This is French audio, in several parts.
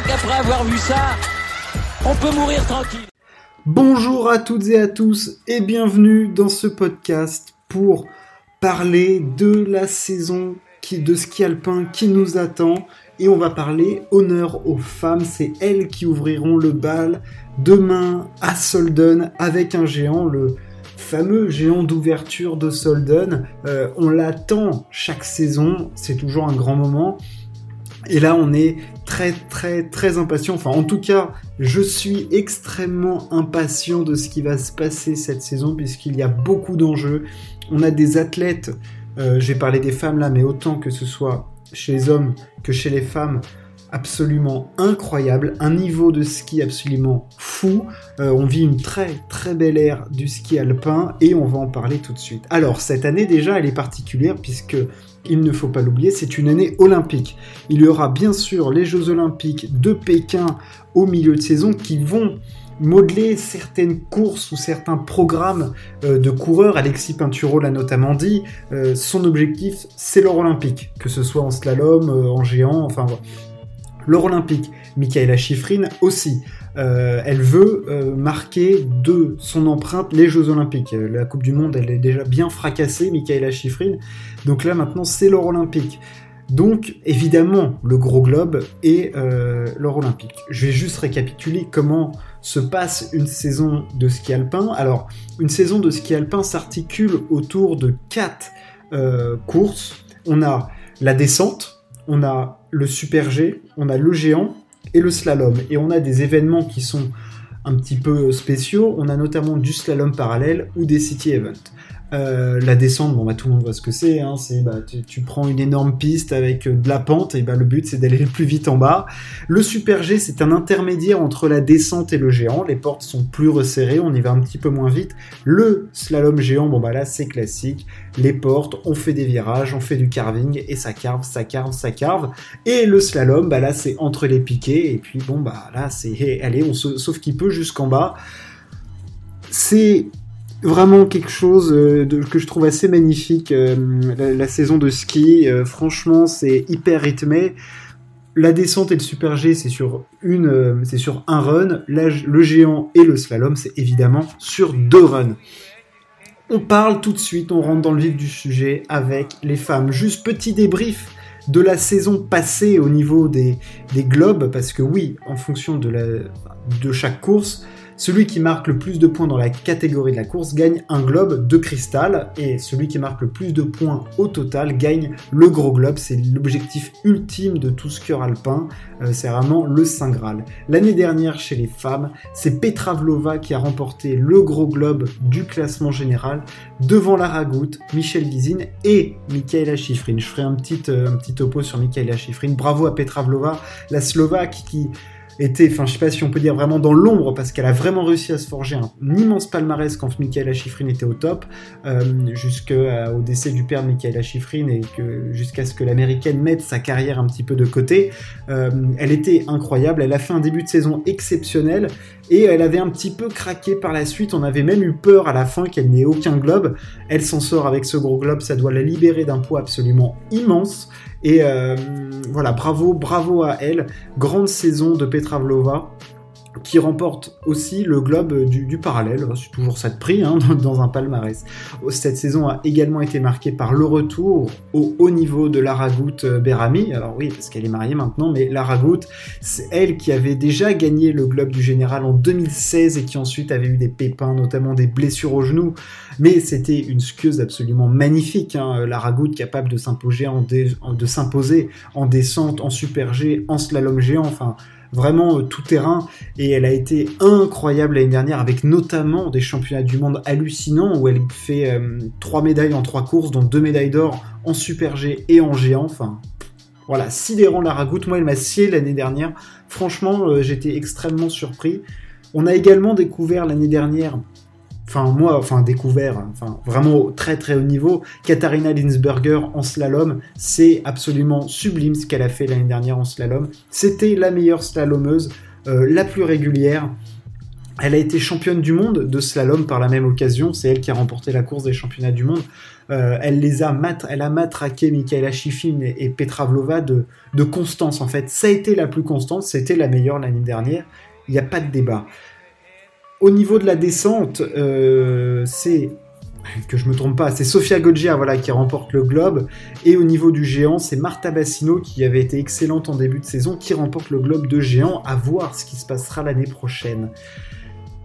crois qu'après avoir vu ça, on peut mourir tranquille. Bonjour à toutes et à tous et bienvenue dans ce podcast pour parler de la saison de ski alpin qui nous attend et on va parler honneur aux femmes. C'est elles qui ouvriront le bal demain à Solden avec un géant, le fameux géant d'ouverture de Solden. Euh, on l'attend chaque saison, c'est toujours un grand moment. Et là, on est très, très, très impatient. Enfin, en tout cas, je suis extrêmement impatient de ce qui va se passer cette saison, puisqu'il y a beaucoup d'enjeux. On a des athlètes, euh, j'ai parlé des femmes là, mais autant que ce soit chez les hommes que chez les femmes, absolument incroyable, un niveau de ski absolument fou. Euh, on vit une très très belle ère du ski alpin et on va en parler tout de suite. Alors cette année déjà elle est particulière puisque il ne faut pas l'oublier, c'est une année olympique. Il y aura bien sûr les Jeux olympiques de Pékin au milieu de saison qui vont modeler certaines courses ou certains programmes euh, de coureurs. Alexis Pinturo l'a notamment dit, euh, son objectif c'est l'or olympique, que ce soit en slalom, en géant, enfin voilà l'or olympique. Michaela Schifrin aussi. Euh, elle veut euh, marquer de son empreinte les Jeux Olympiques. Euh, la Coupe du Monde, elle est déjà bien fracassée, Michaela Schifrin. Donc là, maintenant, c'est l'or olympique. Donc, évidemment, le gros globe et l'or olympique. Je vais juste récapituler comment se passe une saison de ski alpin. Alors, une saison de ski alpin s'articule autour de quatre courses. On a la descente, on a le Super G, on a le géant et le slalom. Et on a des événements qui sont un petit peu spéciaux. On a notamment du slalom parallèle ou des city events. Euh, la descente, bon bah tout le monde voit ce que c'est. Hein, c'est bah, tu, prends une énorme piste avec euh, de la pente et bah le but c'est d'aller le plus vite en bas. Le super G c'est un intermédiaire entre la descente et le géant. Les portes sont plus resserrées, on y va un petit peu moins vite. Le slalom géant, bon bah là c'est classique. Les portes, on fait des virages, on fait du carving et ça carve, ça carve, ça carve. Et le slalom, bah là c'est entre les piquets et puis bon bah là c'est allez on sauf qu'il peut jusqu'en bas. C'est vraiment quelque chose euh, que je trouve assez magnifique. Euh, la, saison de ski, euh, franchement, c'est hyper rythmé. La descente et le super G, c'est sur une, c'est sur un run. le géant et le slalom, c'est évidemment sur deux runs. On parle tout de suite, on rentre dans le vif du sujet avec les femmes. Juste petit débrief de la saison passée au niveau des, des globes, parce que oui, en fonction de, la, de chaque course, celui qui marque le plus de points dans la catégorie de la course gagne un globe de cristal et celui qui marque le plus de points au total gagne le gros globe. C'est l'objectif ultime de tout skieur alpin. Euh, c'est vraiment le Saint Graal. L'année dernière, chez les femmes, c'est Petra Vlova qui a remporté le gros globe du classement général devant Lara Goutte, Michel Guizine et Michaela Schifrin. Je ferai un petit, euh, un petit topo sur Michaela Schifrin. Bravo à Petra Vlova, la Slovaque qui était, enfin je sais pas si on peut dire vraiment dans l'ombre, parce qu'elle a vraiment réussi à se forger un, immense palmarès quand Michaela Schifrin était au top, euh, jusqu'au décès du père de Michaela Schifrin et jusqu'à ce que l'américaine mette sa carrière un petit peu de côté. Euh, elle était incroyable, elle a fait un début de saison exceptionnel et elle avait un petit peu craqué par la suite. On avait même eu peur à la fin qu'elle n'ait aucun globe. Elle s'en sort avec ce gros globe, ça doit la libérer d'un poids absolument immense. Et euh, voilà, bravo, bravo à elle. Grande saison de Petra Vlova qui remporte aussi le globe du, parallèle, c'est toujours ça de prix hein, dans un palmarès. Cette saison a également été marquée par le retour au haut niveau de Lara Goutte euh, Berami, alors oui parce qu'elle est mariée maintenant, mais Lara Goutte, c'est elle qui avait déjà gagné le globe du général en 2016 et qui ensuite avait eu des pépins, notamment des blessures au genou, mais c'était une skieuse absolument magnifique, hein, capable de s'imposer en, de s'imposer en descente, en super G, en slalom géant, enfin vraiment euh, tout terrain. Et elle a été incroyable l'année dernière avec notamment des championnats du monde hallucinants où elle fait euh, trois médailles en trois courses dont deux médailles d'or en super G et en géant enfin voilà sidérant la ragoute moi elle m'a scié l'année dernière. Franchement euh, j'étais extrêmement surpris. On a également découvert l'année dernière enfin moi, enfin découvert, enfin vraiment très très haut niveau. Katharina Linsberger en slalom, c'est absolument sublime ce qu'elle a fait l'année dernière en slalom. C'était la meilleure slalomeuse, euh, la plus régulière. Elle a été championne du monde de slalom par la même occasion. C'est elle qui a remporté la course des championnats du monde. Euh, elle les a elle a matraqué Michaela Schifrin et, Petra Vlova de, de, constance en fait. Ça a été la plus constante, c'était la meilleure l'année dernière. Il n'y a pas de débat. Au niveau de la descente, euh, c'est que je me trompe pas, c'est Sofia Goggia qui remporte le globe. Et au niveau du géant, c'est Marta Bassino qui avait été excellente en début de saison qui remporte le globe de géant. À voir ce qui se passera l'année prochaine.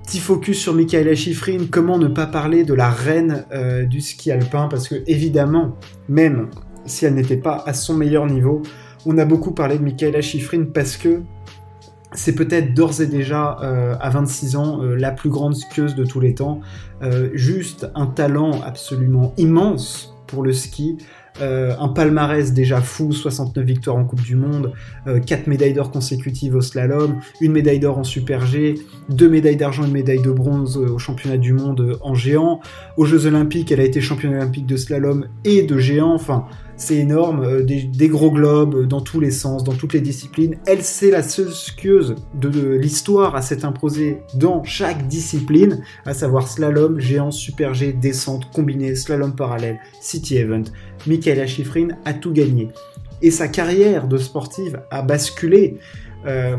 Petit focus sur Michaela Schifrin, comment ne pas parler de la reine euh, du ski alpin? Parce que évidemment, même si elle n'était pas à son meilleur niveau, on a beaucoup parlé de Michaela Schifrin parce que c'est peut-être d'ores et déjà, euh, à 26 ans, euh, la plus grande skieuse de tous les temps. Euh, juste un talent absolument immense pour le ski. un palmarès déjà fou, 69 victoires en Coupe du Monde, 4 médailles d'or consécutives au slalom, une médaille d'or en Super G, 2 médailles d'argent et une médaille de bronze au championnat du monde en géant. Aux Jeux Olympiques, elle a été championne olympique de slalom et de géant. C'est énorme, euh, des, gros globes euh, dans tous les sens, dans toutes les disciplines. Elle, c'est la seule skieuse de, l'histoire à s'être imposée dans chaque discipline, à savoir slalom, géant, super G, descente, combiné, slalom parallèle, city event. Michaela Schifrin a tout gagné. Et sa carrière de sportive a basculé. Euh,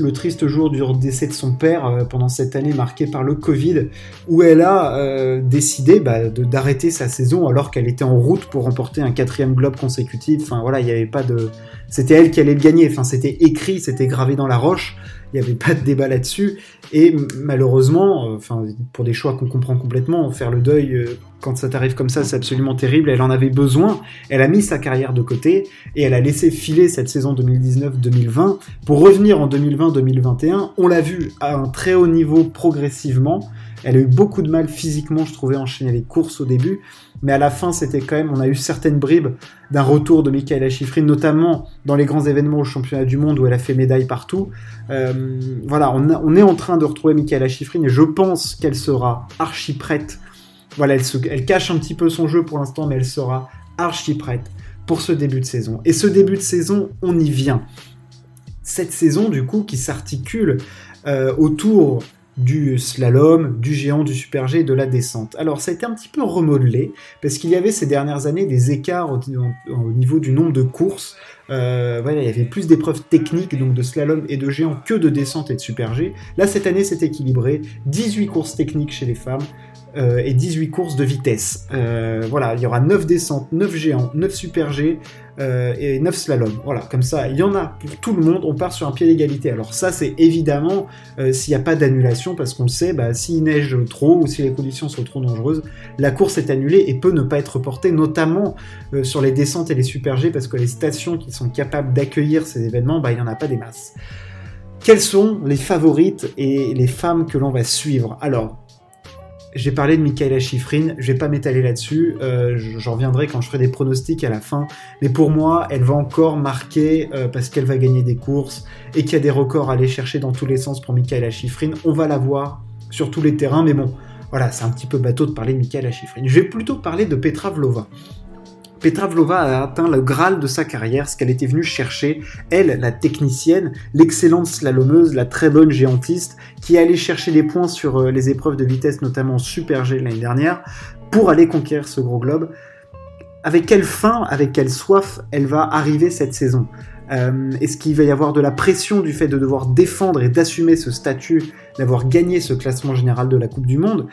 le triste jour du décès de son père euh, pendant cette année marquée par le Covid, où elle a euh, décidé bah, d'arrêter sa saison alors qu'elle était en route pour remporter un quatrième globe consécutif. Enfin voilà, il n'y avait pas de, c'était elle qui allait le gagner. Enfin c'était écrit, c'était gravé dans la roche. Il n'y avait pas de débat là-dessus. Et malheureusement, euh, enfin pour des choix qu'on comprend complètement, faire le deuil quand ça t'arrive comme ça, c'est absolument terrible. Elle en avait besoin. Elle a mis sa carrière de côté et elle a laissé filer cette saison 2019-2020 pour revenir en 2020-2021. On l'a vu à un très haut niveau progressivement. Elle a eu beaucoup de mal physiquement, je trouvais, enchaîner les courses au début. Mais à la fin, c'était quand même, on a eu certaines bribes d'un retour de Michaela Schifrin, notamment dans les grands événements au championnat du monde où elle a fait médaille partout. Euh, voilà, on, est en train de retrouver Michaela Schifrin et je pense qu'elle sera archi prête voilà, elle, cache un petit peu son jeu pour l'instant, mais elle sera archi prête pour ce début de saison. Et ce début de saison, on y vient. Cette saison, du coup, qui s'articule euh, autour du slalom, du géant, du super G et de la descente. Alors ça a été un petit peu remodelé parce qu'il y avait ces dernières années des écarts au, niveau du nombre de courses. Euh, il y avait plus d'épreuves techniques, donc de slalom et de géant, que de descente et de super G. Là, cette année, c'est équilibré. 18 courses techniques chez les femmes, euh, et 18 courses de vitesse. Euh, voilà, il y aura 9 descentes, 9 géants, 9 super G euh, et 9 slalom. Voilà, comme ça, il y en a pour tout le monde, on part sur un pied d'égalité. Alors ça, c'est évidemment s'il n'y a pas d'annulation, parce qu'on le sait, bah, s'il neige trop ou si les conditions sont trop dangereuses, la course est annulée et peut ne pas être reportée, notamment sur les descentes et les super G, parce que les stations qui sont capables d'accueillir ces événements, bah, il n'y en a pas des masses. Quelles sont les favorites et les femmes que l'on va suivre? Alors, j'ai parlé de Michaela Schifrin, je vais pas m'étaler là-dessus, euh, j'en reviendrai quand je ferai des pronostics à la fin, mais pour moi, elle va encore marquer euh, parce qu'elle va gagner des courses et qu'il y a des records à aller chercher dans tous les sens pour Michaela Schifrin. On va la voir sur tous les terrains, mais bon, voilà, c'est un petit peu bateau de parler de Michaela Schifrin. Je vais plutôt parler de Petra Vlova. Petra Vlova a atteint le graal de sa carrière, ce qu'elle était venue chercher, elle, la technicienne, l'excellente slalomeuse, la très bonne géantiste, qui est allée chercher des points sur euh, les épreuves de vitesse, notamment Super G l'année dernière, pour aller conquérir ce gros globe. Avec quelle fin, avec quelle soif elle va arriver cette saison? Euh, Est-ce qu'il va y avoir de la pression du fait de devoir défendre et d'assumer ce statut, d'avoir gagné ce classement général de la Coupe du Monde?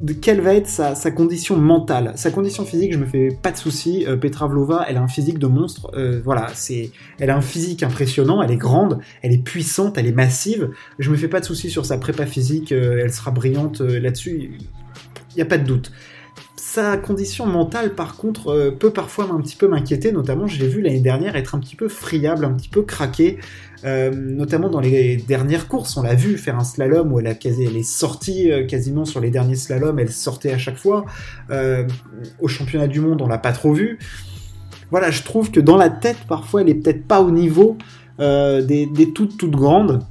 De quelle va être sa, condition mentale. Sa condition physique, je me fais pas de soucis. Euh, Petra Vlova, elle a un physique de monstre. Euh, voilà, c'est, elle a un physique impressionnant. Elle est grande, elle est puissante, elle est massive. Je me fais pas de soucis sur sa prépa physique. Euh, elle sera brillante là-dessus. Il n'y a pas de doute. Sa condition mentale, par contre, peut parfois un petit peu m'inquiéter. Notamment, je l'ai vu l'année dernière être un petit peu friable, un petit peu craqué. Euh, notamment dans les dernières courses, on l'a vu faire un slalom où elle, est sortie euh, quasiment sur les derniers slaloms, elle sortait à chaque fois. Euh, au championnat du monde, on l'a pas trop vu. Voilà, je trouve que dans la tête, parfois, elle est peut-être pas au niveau des, toutes toutes grandes.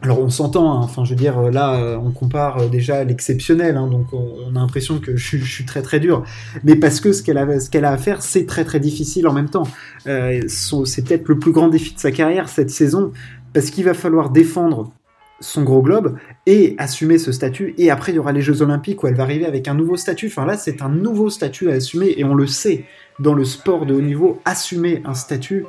Alors on s'entend, hein, enfin je veux dire, euh, là euh, on compare euh, déjà l'exceptionnel, hein, donc on, a l'impression que je, suis très très dur, mais parce que ce qu'elle a, ce qu'elle a à faire, c'est très très difficile en même temps. c'est peut-être le plus grand défi de sa carrière cette saison, parce qu'il va falloir défendre son gros globe et assumer ce statut. Et après, il y aura les Jeux Olympiques où elle va arriver avec un nouveau statut. Enfin là, c'est un nouveau statut à assumer et on le sait dans le sport de haut niveau, assumer un statut,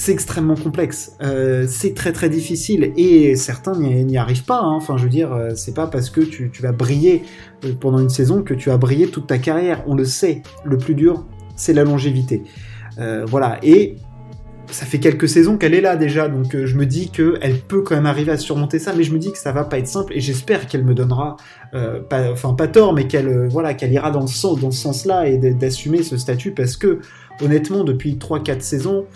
c'est extrêmement complexe. Euh, c'est très très difficile et certains n'y arrivent pas. Hein. Enfin, je veux dire, euh, c'est pas parce que tu, vas briller euh, pendant une saison que tu as brillé toute ta carrière. On le sait. Le plus dur, c'est la longévité. voilà. Et ça fait quelques saisons qu'elle est là déjà, donc je me dis qu'elle peut quand même arriver à surmonter ça, mais je me dis que ça va pas être simple et j'espère qu'elle me donnera, enfin pas tort, mais qu'elle voilà qu'elle ira dans, le sens, dans ce sens-là et d'assumer ce statut parce que honnêtement depuis 3-4 saisons,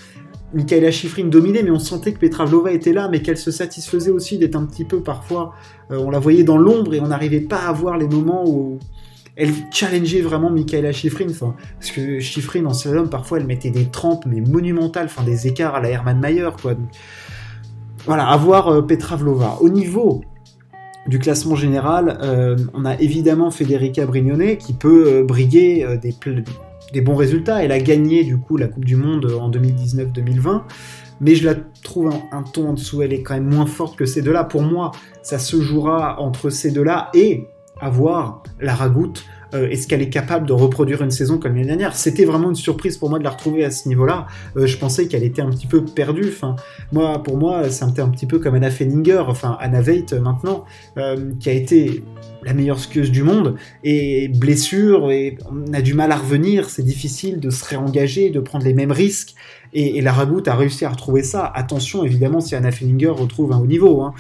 Michaela Schifrin dominait, mais on sentait que Petra Vlova était là, mais qu'elle se satisfaisait aussi d'être un petit peu parfois. Euh, on la voyait dans l'ombre et on n'arrivait pas à voir les moments où elle challengeait vraiment Michaela Schifrin. Parce que Schifrin en slalom, parfois, elle mettait des trempes, mais monumentales, enfin des écarts à la Hermann Mayer, quoi. voilà, à voir euh, Petra Vlova. Au niveau du classement général, euh, on a évidemment Federica Brignone qui peut briguer des, des bons résultats. Elle a gagné du coup la Coupe du Monde en 2019-2020, mais je la trouve un, ton en dessous. Elle est quand même moins forte que ces deux-là. Pour moi, ça se jouera entre ces deux-là et avoir la ragoute. Euh, est-ce qu'elle est capable de reproduire une saison comme l'année dernière? C'était vraiment une surprise pour moi de la retrouver à ce niveau-là. Euh, je pensais qu'elle était un petit peu perdue. Enfin, moi, pour moi, c'était un petit peu comme Anna Fenninger, enfin Anna Veit euh, maintenant, qui a été la meilleure skieuse du monde, et blessure, et on a du mal à revenir, c'est difficile de se réengager, de prendre les mêmes risques, et, la Ragout a réussi à retrouver ça. Attention, évidemment, si Anna Fellinger retrouve un haut niveau, hein.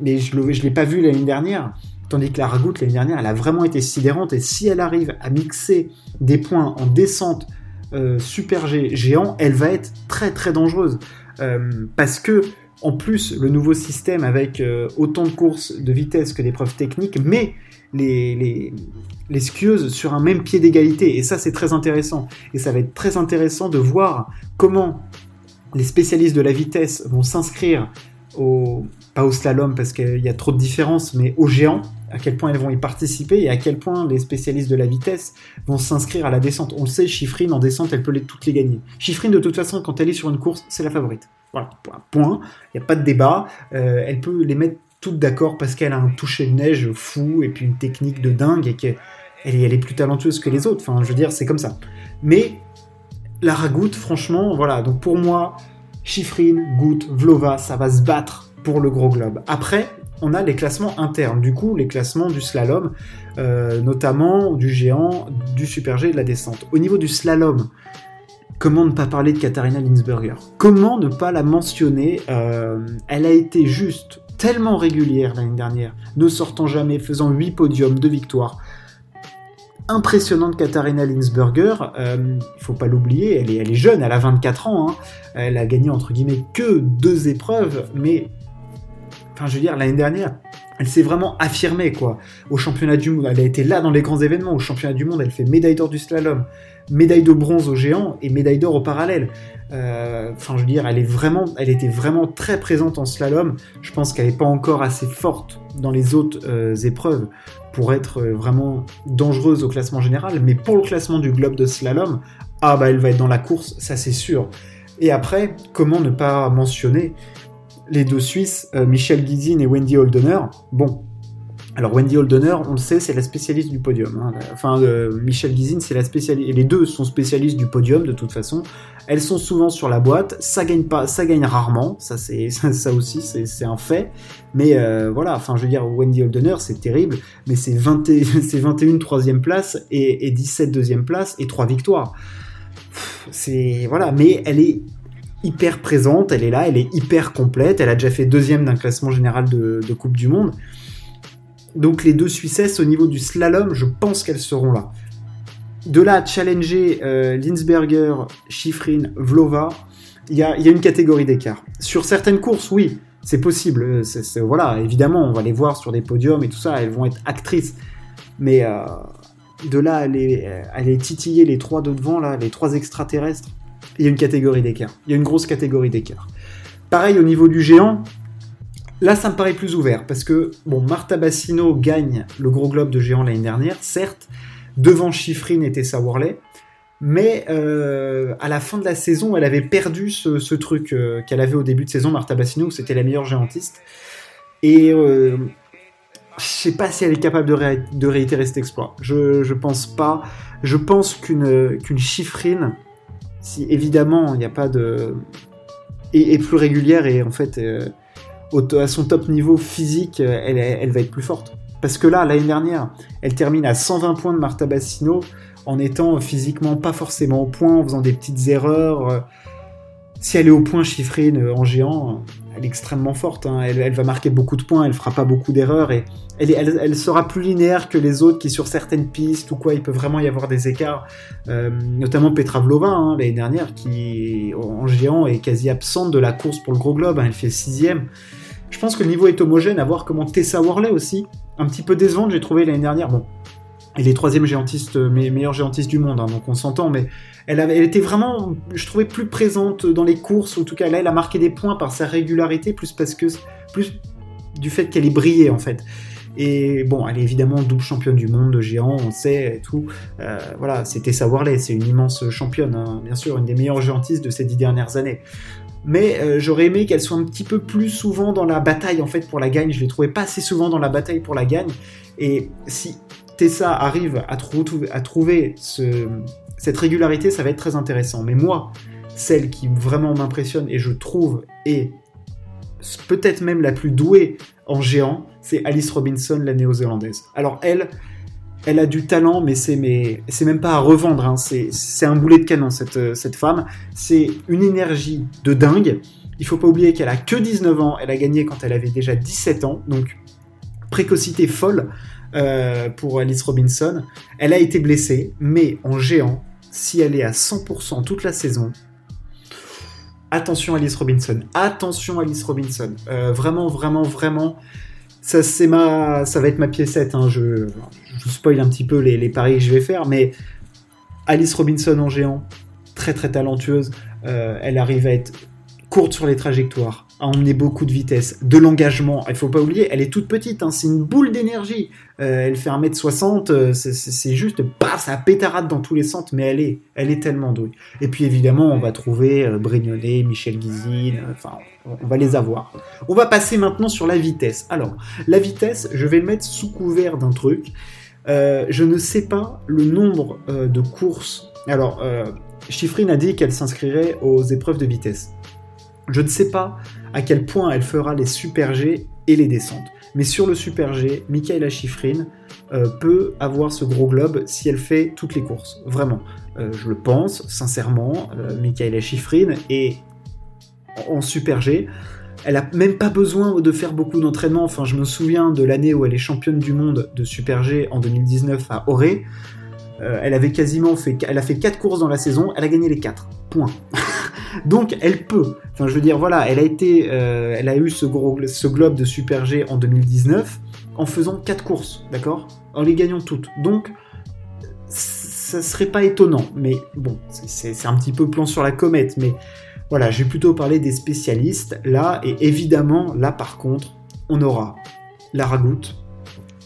mais je ne l'ai pas vu l'année dernière, tandis que la Ragout, l'année dernière, elle a vraiment été sidérante, et si elle arrive à mixer des points en descente euh, super géant, elle va être très très dangereuse, euh, parce que en plus le nouveau système avec euh, autant de courses de vitesse que d'épreuves techniques, mais les, les, skieuses sur un même pied d'égalité. Et ça, c'est très intéressant. Et ça va être très intéressant de voir comment les spécialistes de la vitesse vont s'inscrire au, pas au slalom parce qu'il y a trop de différences, mais au géant, à quel point elles vont y participer et à quel point les spécialistes de la vitesse vont s'inscrire à la descente. On le sait, Chiffrine en descente, elle peut les, toutes les gagner. Chiffrine, de toute façon, quand elle est sur une course, c'est la favorite. Voilà, point. Il n'y a pas de débat. Euh, elle peut les mettre toutes d'accord parce qu'elle a un toucher de neige fou et puis une technique de dingue et qu'elle elle est plus talentueuse que les autres. Enfin, je veux dire, c'est comme ça. Mais la Ragout, franchement, voilà. Donc pour moi, Chiffrine, Goutte, Vlova, ça va se battre pour le gros globe. Après, on a les classements internes, du coup, les classements du slalom, euh, notamment du géant, du super G et de la descente. Au niveau du slalom, Comment ne pas parler de Katharina Linsberger Comment ne pas la mentionner? Euh, Elle a été juste tellement régulière l'année dernière, ne sortant jamais, faisant 8 podiums, de victoires. Impressionnante Katharina Linsberger, euh, il faut pas l'oublier, elle est, jeune, elle a 24 ans, hein. elle a gagné entre guillemets que deux épreuves, mais enfin je veux dire l'année dernière, elle s'est vraiment affirmée quoi. Au championnat du monde, elle a été là dans les grands événements. Au championnat du monde, elle fait médaille d'or du slalom, médaille de bronze au géant et médaille d'or au parallèle. Euh, enfin, je veux dire, elle est vraiment, elle était vraiment très présente en slalom. Je pense qu'elle n'est pas encore assez forte dans les autres euh, épreuves pour être euh, vraiment dangereuse au classement général. Mais pour le classement du globe de slalom, ah bah elle va être dans la course, ça c'est sûr. Et après, comment ne pas mentionner les deux Suisses, Michel Guizine et Wendy Holdener Bon, alors Wendy Holdener, on le sait, c'est la spécialiste du podium. Hein. Enfin, euh, Michel Guizine, c'est la spécialiste. Les deux sont spécialistes du podium de toute façon. Elles sont souvent sur la boîte. Ça gagne pas, ça gagne rarement. Ça, c'est ça, aussi, c'est un fait. Mais euh, voilà. Enfin, je veux dire, Wendy Holdener, c'est terrible, mais c'est 21 troisième place et, et 17 deuxième place et trois victoires. C'est voilà. Mais elle est hyper présente. Elle est là. Elle est hyper complète. Elle a déjà fait deuxième d'un classement général de, Coupe du Monde. Donc les deux Suissesses au niveau du slalom, je pense qu'elles seront là. De là à challenger euh, Linsberger, Schifrin, Vlova, il y a, une catégorie d'écart. Sur certaines courses, oui, c'est possible. voilà, évidemment, on va les voir sur des podiums et tout ça, elles vont être actrices. Mais euh, de là à aller, titiller les trois de devant, là, les trois extraterrestres, il y a une catégorie d'écart. Il y a une grosse catégorie d'écart. Pareil au niveau du géant, Là, ça me paraît plus ouvert parce que, bon, Marta Bassino gagne le gros globe de géant l'année dernière, certes, devant Schifrin et Tessa mais euh, à la fin de la saison, elle avait perdu ce, truc euh, qu'elle avait au début de saison, Marta Bassino, c'était la meilleure géantiste. Et euh, je sais pas si elle est capable de, réitérer cet exploit. Je, je pense pas. Je pense qu'une chiffrine, si évidemment il n'y a pas de. Est, plus régulière et en fait, euh, à son top niveau physique, elle, elle va être plus forte. Parce que là, l'année dernière, elle termine à 120 points de Marta Bassino en étant physiquement pas forcément au point, en faisant des petites erreurs. Si elle est au point chiffrine en géant, elle est extrêmement forte. Hein. Elle, va marquer beaucoup de points, elle fera pas beaucoup d'erreurs et elle, sera plus linéaire que les autres qui sur certaines pistes ou quoi, il peut vraiment y avoir des écarts. Euh, notamment Petra Vlova hein, l'année dernière qui en géant est quasi absente de la course pour le gros globe. Hein. elle fait sixième. Je pense que le niveau est homogène. À voir comment Tessa Worley aussi, un petit peu décevante, j'ai trouvé l'année dernière. Bon, elle est troisième géantiste, meilleure géantiste du monde, donc on s'entend, mais elle, était vraiment, je trouvais, plus présente dans les courses. En tout cas, là, elle a marqué des points par sa régularité, plus parce que plus du fait qu'elle est brillée en fait. Et bon, elle est évidemment double championne du monde de géant, on sait et tout. Euh, voilà, c'était Savoir-les, c'est une immense championne, hein, bien sûr, une des meilleures géantistes de ces dix dernières années. Mais euh, j'aurais aimé qu'elle soit un petit peu plus souvent dans la bataille en fait pour la gagne. Je l'ai trouvée pas assez souvent dans la bataille pour la gagne. Et si Tessa arrive à, trouver ce, cette régularité, ça va être très intéressant. Mais moi, celle qui vraiment m'impressionne et je trouve est peut-être même la plus douée en géant, c'est Alice Robinson, la néo-zélandaise. Alors elle, elle a du talent, mais c'est mais c'est même pas à revendre. Hein. C'est un boulet de canon cette cette femme. C'est une énergie de dingue. Il faut pas oublier qu'elle a que 19 ans. Elle a gagné quand elle avait déjà 17 ans, donc précocité folle. Euh, pour Alice Robinson. Elle a été blessée, mais en géant, si elle est à 100% toute la saison, attention Alice Robinson, attention Alice Robinson. Euh, vraiment, vraiment, vraiment, ça c'est ma, ça va être ma piécette. Hein. Je, je spoil un petit peu les, paris que je vais faire, mais Alice Robinson en géant, très très talentueuse. Euh, elle arrive à être courte sur les trajectoires, à emmener beaucoup de vitesse, de l'engagement. Il faut pas oublier, elle est toute petite, hein, c'est une boule d'énergie. Euh, elle fait 1m60, euh, c'est juste, paf, ça pétarade dans tous les centres, mais elle est, elle est tellement douée. Et puis évidemment, on va trouver euh, Michel Guizine, enfin, on va les avoir. On va passer maintenant sur la vitesse. Alors, la vitesse, je vais le mettre sous couvert d'un truc. je ne sais pas le nombre de courses. Alors, Chiffrine a dit qu'elle s'inscrirait aux épreuves de vitesse. Je ne sais pas à quel point elle fera les super G et les descentes. Mais sur le super G, Michaela Schifrin euh, peut avoir ce gros globe si elle fait toutes les courses. Vraiment. Euh, je le pense, sincèrement. Euh, Michaela Schifrin est en super G. Elle a même pas besoin de faire beaucoup d'entraînement. Enfin, je me souviens de l'année où elle est championne du monde de super G en 2019 à Auré. elle avait quasiment fait, elle a fait 4 courses dans la saison, elle a gagné les 4. Point. Donc elle peut. Enfin, je veux dire, voilà, elle a été, euh, elle a eu ce, globe de Super G en 2019 en faisant 4 courses, d'accord? En les gagnant toutes. Donc, ça serait pas étonnant. Mais bon, c'est un petit peu plan sur la comète. Mais voilà, j'ai plutôt parlé des spécialistes là. Et évidemment, là par contre, on aura Lara Goutte,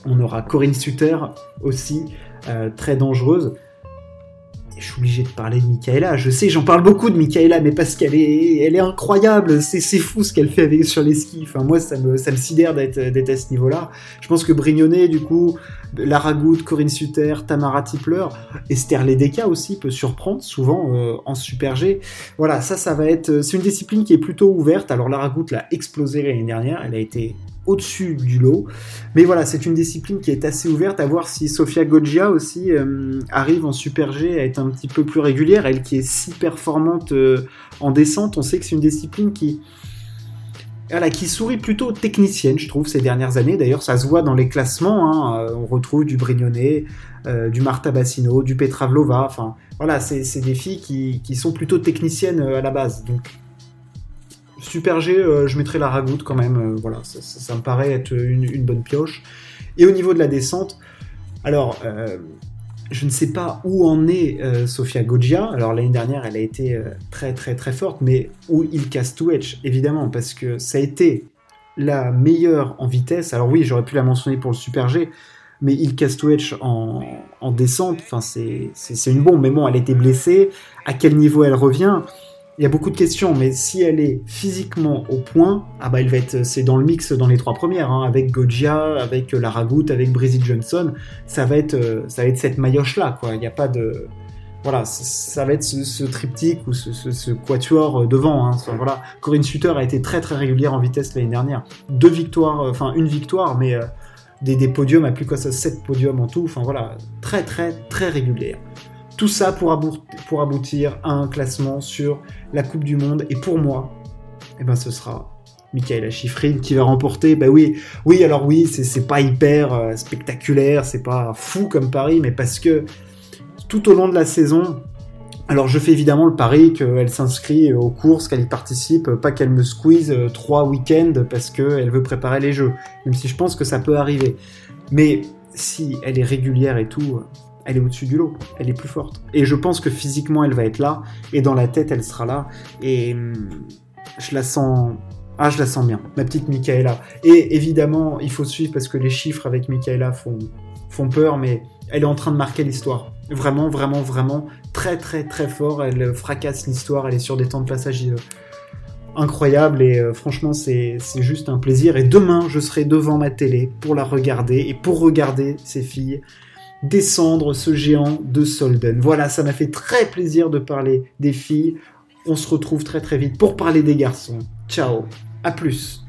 on aura Corinne Sutter aussi, euh, très dangereuse je suis obligé de parler de Michaela. Je sais, j'en parle beaucoup de Michaela, mais parce qu'elle est, elle est incroyable. C'est, fou ce qu'elle fait avec, sur les skis. Enfin, moi, ça me, ça me sidère d'être, à ce niveau-là. Je pense que Brignonnet, du coup, Lara Corinne Suter, Tamara Tipler, Esther Ledeka aussi peut surprendre, souvent euh, en Super G. Voilà, ça, ça va être. C'est une discipline qui est plutôt ouverte. Alors, Lara l'a explosé l'année dernière. Elle a été au-dessus du lot. Mais voilà, c'est une discipline qui est assez ouverte à voir si Sofia Goggia aussi euh, arrive en Super G à être un petit peu plus régulière. Elle qui est si performante euh, en descente, on sait que c'est une discipline qui, voilà, qui sourit plutôt technicienne, je trouve, ces dernières années. D'ailleurs, ça se voit dans les classements. Hein. Euh, on retrouve du Brignonnet, du Marta Bassino, du Petra Vlova. Enfin, voilà, c'est des filles qui, qui, sont plutôt techniciennes à la base. Donc, Super G, euh, je mettrai la ragoute quand même. Euh, voilà, ça, me paraît être une, bonne pioche. Et au niveau de la descente, alors, euh, je ne sais pas où en est Sofia Goggia. Alors, l'année dernière, elle a été très, très, très forte, mais où il casse tout évidemment, parce que ça a été la meilleure en vitesse. Alors, oui, j'aurais pu la mentionner pour le Super G, mais il edge en, en descente, c'est une bombe. Mais bon, elle était blessée. À quel niveau elle revient? Il y a beaucoup de questions, mais si elle est physiquement au point, ah bah elle va être, c'est dans le mix dans les trois premières, hein, avec Gojia, avec Lara Goutte, avec Brizzy Johnson, ça va être, euh, ça va être cette maillotche là. Il n'y a pas de, voilà, ça va être ce, triptyque ou ce, quatuor euh, devant. Hein. Corinne Suter a été très très régulière en vitesse l'année dernière. Deux victoires, euh, enfin une victoire, mais des, des, podiums à plus que ça, sept podiums en tout. Enfin voilà, très très très régulière. Tout ça pour, aboutir à un classement sur la Coupe du Monde. Et pour moi, eh ben, ce sera Michaela Schifrin qui va remporter. Bah oui, oui, alors oui, c'est pas hyper euh, spectaculaire, c'est pas fou comme Paris, mais parce que tout au long de la saison, alors je fais évidemment le pari qu'elle s'inscrit aux courses, qu'elle y participe, pas qu'elle me squeeze euh, trois week-ends parce qu'elle veut préparer les jeux, même si je pense que ça peut arriver. Mais si elle est régulière et tout, elle est au-dessus du lot, elle est plus forte. Et je pense que physiquement, elle va être là, et dans la tête, elle sera là, et hum, je la sens... Ah, je la sens bien, ma petite Michaela. Et évidemment, il faut suivre parce que les chiffres avec Michaela font, font peur, mais elle est en train de marquer l'histoire. Vraiment, vraiment, vraiment, très, très, très fort. Elle fracasse l'histoire, elle est sur des temps de passage euh, incroyables, et euh, franchement, c'est juste un plaisir. Et demain, je serai devant ma télé pour la regarder, et pour regarder ces filles descendre ce géant de Solden. Voilà, ça m'a fait très plaisir de parler des filles. On se retrouve très très vite pour parler des garçons. Ciao, à plus.